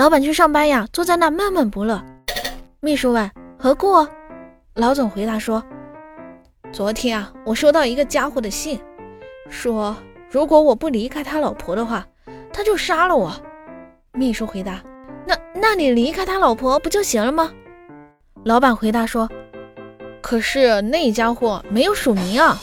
老板去上班呀，坐在那闷闷不乐。秘书问何故，老总回答说昨天啊，我收到一个家伙的信，说如果我不离开他老婆的话，他就杀了我。秘书回答，那那你离开他老婆不就行了吗？老板回答说，可是那家伙没有署名啊。